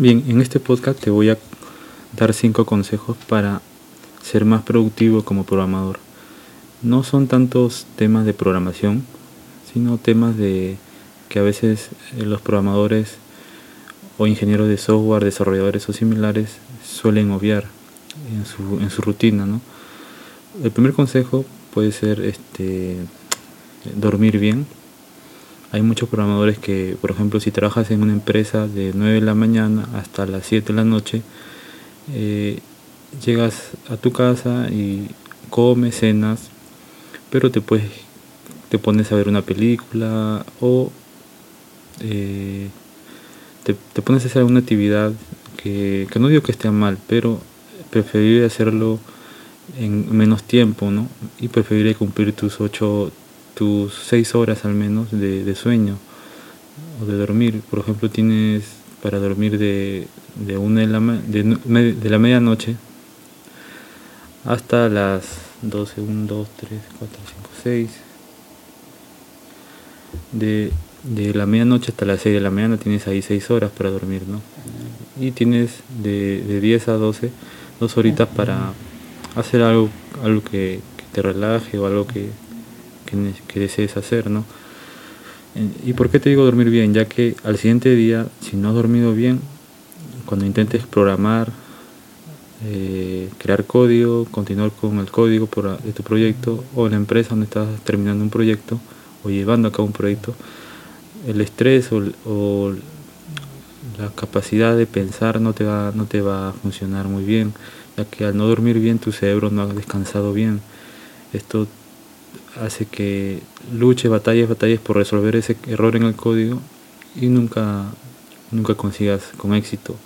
Bien, en este podcast te voy a dar cinco consejos para ser más productivo como programador. No son tantos temas de programación, sino temas de que a veces eh, los programadores o ingenieros de software, desarrolladores o similares suelen obviar en su, rutina. El primer consejo puede ser este, dormir bien hay muchos programadores que, por ejemplo, si trabajas en una empresa de 9 de la mañana hasta las 7 de la noche, eh, llegas a tu casa y comes, cenas, pero te puedes, te pones a ver una película o eh, te, pones a hacer alguna actividad que, que no digo que esté mal, pero preferible hacerlo en menos tiempo, ¿no? Y preferible cumplir tus 8, tus seis horas al menos de, sueño o de dormir. Por ejemplo, tienes para dormir de, de, una de, la, de, la medianoche hasta las 12, 1, 2, 3, 4, 5, 6. De, de la medianoche hasta las 6 de la mañana tienes ahí 6 horas para dormir, ¿no? Y tienes de, de 10 a 12, dos horitas para hacer algo, algo que te relaje o algo que, que, desees hacer, ¿no? ¿Y por qué te digo dormir bien? Ya que al siguiente día, si no has dormido bien, cuando intentes programar, eh, crear código, continuar con el código de tu proyecto o en la empresa donde estás terminando un proyecto o llevando a cabo un proyecto, el estrés o, la capacidad de pensar no te, va, no te va a funcionar muy bien, ya que al no dormir bien tu cerebro no ha descansado bien. Esto hace que luche batallas, batallas por resolver ese error en el código y nunca, nunca consigas con éxito.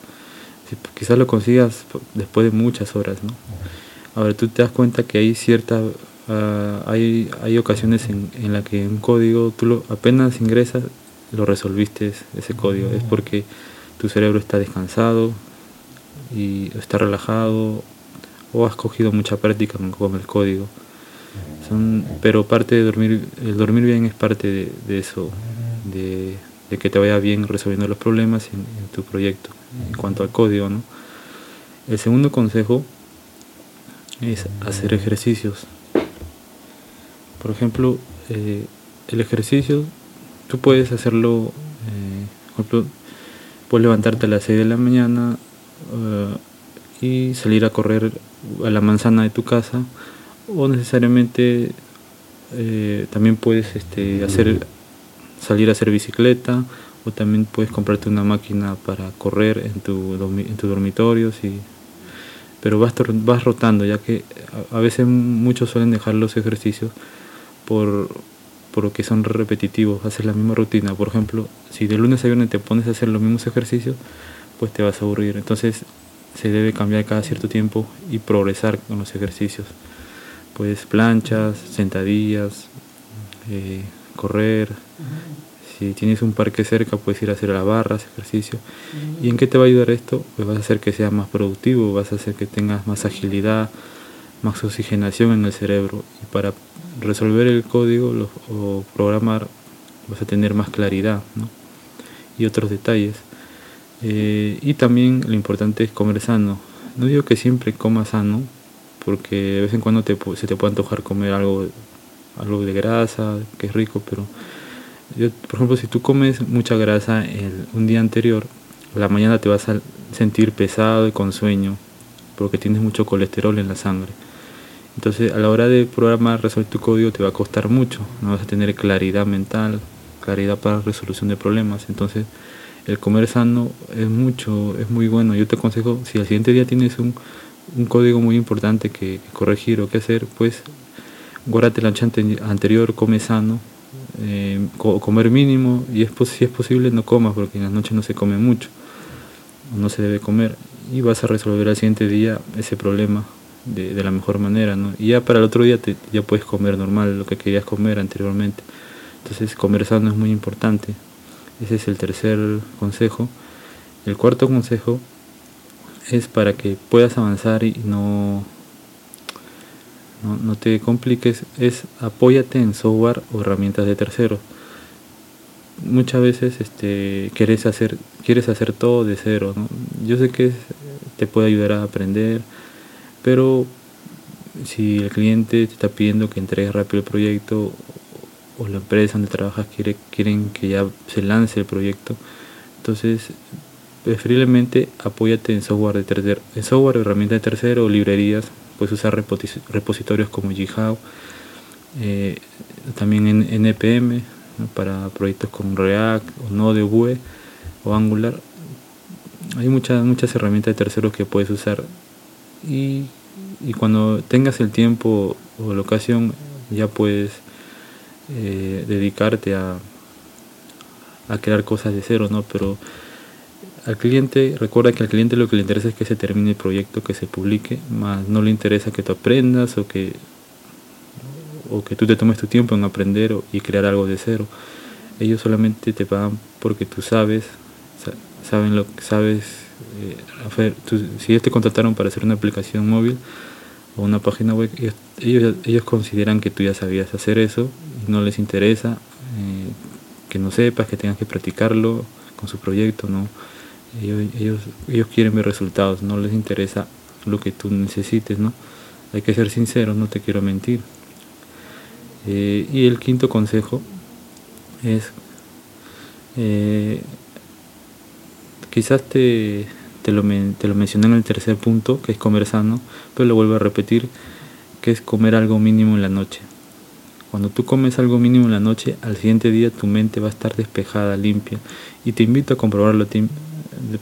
quizás lo consigas después de muchas horas, ¿no? Ahora tú te das cuenta que hay ciertas, ah, hay, hay ocasiones en, en las que un código, tú lo, apenas ingresas, lo resolviste ese código. Es porque tu cerebro está descansado y está relajado o has cogido mucha práctica con el código. Son, pero parte de dormir, el dormir bien es parte de, eso, de, que te vaya bien resolviendo los problemas en, tu proyecto, en cuanto al código. ¿no? El segundo consejo es hacer ejercicios. Por ejemplo, eh, el ejercicio, tú puedes hacerlo, eh, por ejemplo, puedes levantarte a las 6 de la mañana uh, y salir a correr a la manzana de tu casa o necesariamente eh, también puedes este, hacer salir a hacer bicicleta o también puedes comprarte una máquina para correr en tu, en tu dormitorio pero vas, vas rotando ya que a, veces muchos suelen dejar los ejercicios por porque son repetitivos, haces la misma rutina. Por ejemplo, si de lunes a viernes te pones a hacer los mismos ejercicios, pues te vas a aburrir. Entonces se debe cambiar cada cierto tiempo y progresar con los ejercicios pues planchas, sentadillas, eh, correr. Si tienes un parque cerca, puedes ir a hacer las barras, ejercicio. ¿Y en qué te va a ayudar esto? Pues vas a hacer que seas más productivo, vas a hacer que tengas más agilidad, más oxigenación en el cerebro. Y para resolver el código o programar, vas a tener más claridad y otros detalles. Eh, y también lo importante es comer sano. No digo que siempre comas sano, porque de vez en cuando te, se te puede antojar comer algo, algo de grasa, que es rico, pero yo, por ejemplo, si tú comes mucha grasa el, un día anterior, la mañana te vas a sentir pesado y con sueño, porque tienes mucho colesterol en la sangre. Entonces, a la hora de programar, resolver tu código te va a costar mucho, no vas a tener claridad mental, claridad para resolución de problemas. Entonces, el comer sano es mucho, es muy bueno. Yo te aconsejo, si al siguiente día tienes un, un código muy importante que, corregir o que hacer, pues guárdate la noche anterior, come sano, eh, comer mínimo y es, si es posible no comas porque en las noches no se come mucho, no se debe comer y vas a resolver al siguiente día ese problema de, la mejor manera. Y ya para el otro día ya puedes comer normal lo que querías comer anteriormente. Entonces comer sano es muy importante. Ese es el tercer consejo. El cuarto consejo es para que puedas avanzar y no, no, te compliques, es apóyate en software o herramientas de terceros. Muchas veces este, quieres, hacer, quieres hacer todo de cero, yo sé que te puede ayudar a aprender, pero si el cliente te está pidiendo que entregues rápido el proyecto o la empresa donde trabajas quiere, quieren que ya se lance el proyecto, entonces preferiblemente apóyate en software de tercero, en software, herramientas de tercero o librerías, puedes usar repositorios como GitHub, eh, también en NPM para proyectos con React o Node o Vue o Angular. Hay muchas muchas herramientas de terceros que puedes usar y, y cuando tengas el tiempo o la ocasión ya puedes eh, dedicarte a, a crear cosas de cero, ¿no? Pero al cliente, recuerda que al cliente lo que le interesa es que se termine el proyecto, que se publique, más no le interesa que tú aprendas o que o que tú te tomes tu tiempo en aprender y crear algo de cero. Ellos solamente te pagan porque tú sabes, saben lo que sabes eh, si ellos te contrataron para hacer una aplicación móvil o una página web, ellos, ellos, consideran que tú ya sabías hacer eso y no les interesa eh, que no sepas, que tengas que practicarlo con su proyecto, ¿no? Ellos, ellos, ellos quieren ver resultados, no les interesa lo que tú necesites, ¿no? Hay que ser sinceros, no te quiero mentir. Eh, y el quinto consejo es, eh, quizás te, te, lo, te lo mencioné en el tercer punto, que es comer sano, pero lo vuelvo a repetir, que es comer algo mínimo en la noche. Cuando tú comes algo mínimo en la noche, al siguiente día tu mente va a estar despejada, limpia. Y te invito a comprobarlo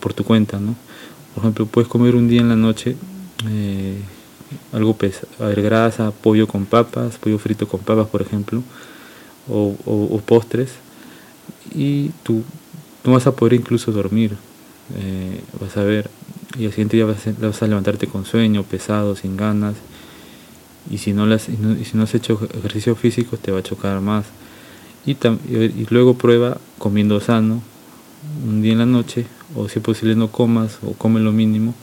por tu cuenta, ¿no? Por ejemplo, puedes comer un día en la noche eh, algo pesado, a grasa, pollo con papas, pollo frito con papas, por ejemplo, o, postres, y tú no vas a poder incluso dormir, eh, vas a ver, y al siguiente día vas a, levantarte con sueño, pesado, sin ganas, y si no, las, y, si no has hecho ejercicio físico te va a chocar más. Y, y luego prueba comiendo sano, un día en la noche, o si es posible no comas, o come lo mínimo.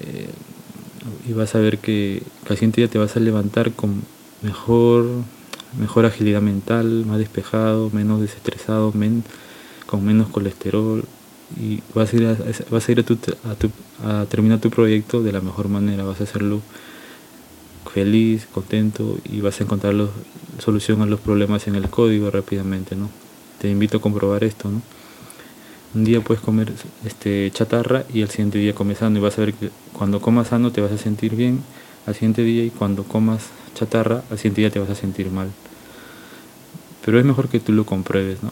Eh, y vas a ver que al siguiente día te vas a levantar con mejor, mejor agilidad mental, más despejado, menos desestresado, con menos colesterol y vas a ir a, vas a, ir a, tu, a, terminar tu proyecto de la mejor manera, vas a hacerlo feliz, contento y vas a encontrar la solución a los problemas en el código rápidamente, ¿no? Te invito a comprobar esto, ¿no? Un día puedes comer este, chatarra y al siguiente día comes sano y vas a ver que cuando comas sano te vas a sentir bien al siguiente día y cuando comas chatarra al siguiente día te vas a sentir mal. Pero es mejor que tú lo compruebes, ¿no?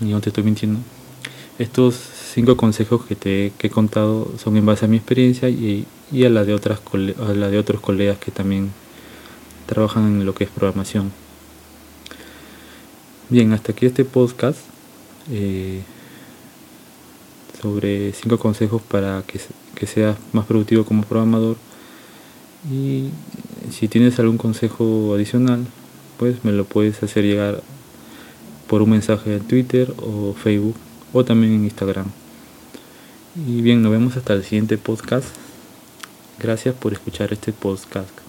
Y no te estoy mintiendo. Estos cinco consejos que te he contado son en base a mi experiencia y, a, la de otras, a la de otros colegas que también trabajan en lo que es programación. Bien, hasta aquí este podcast. Eh, sobre cinco consejos para que, que seas más productivo como programador. Y si tienes algún consejo adicional, pues me lo puedes hacer llegar por un mensaje en Twitter o Facebook o también en Instagram. Y bien, nos vemos hasta el siguiente podcast. Gracias por escuchar este podcast.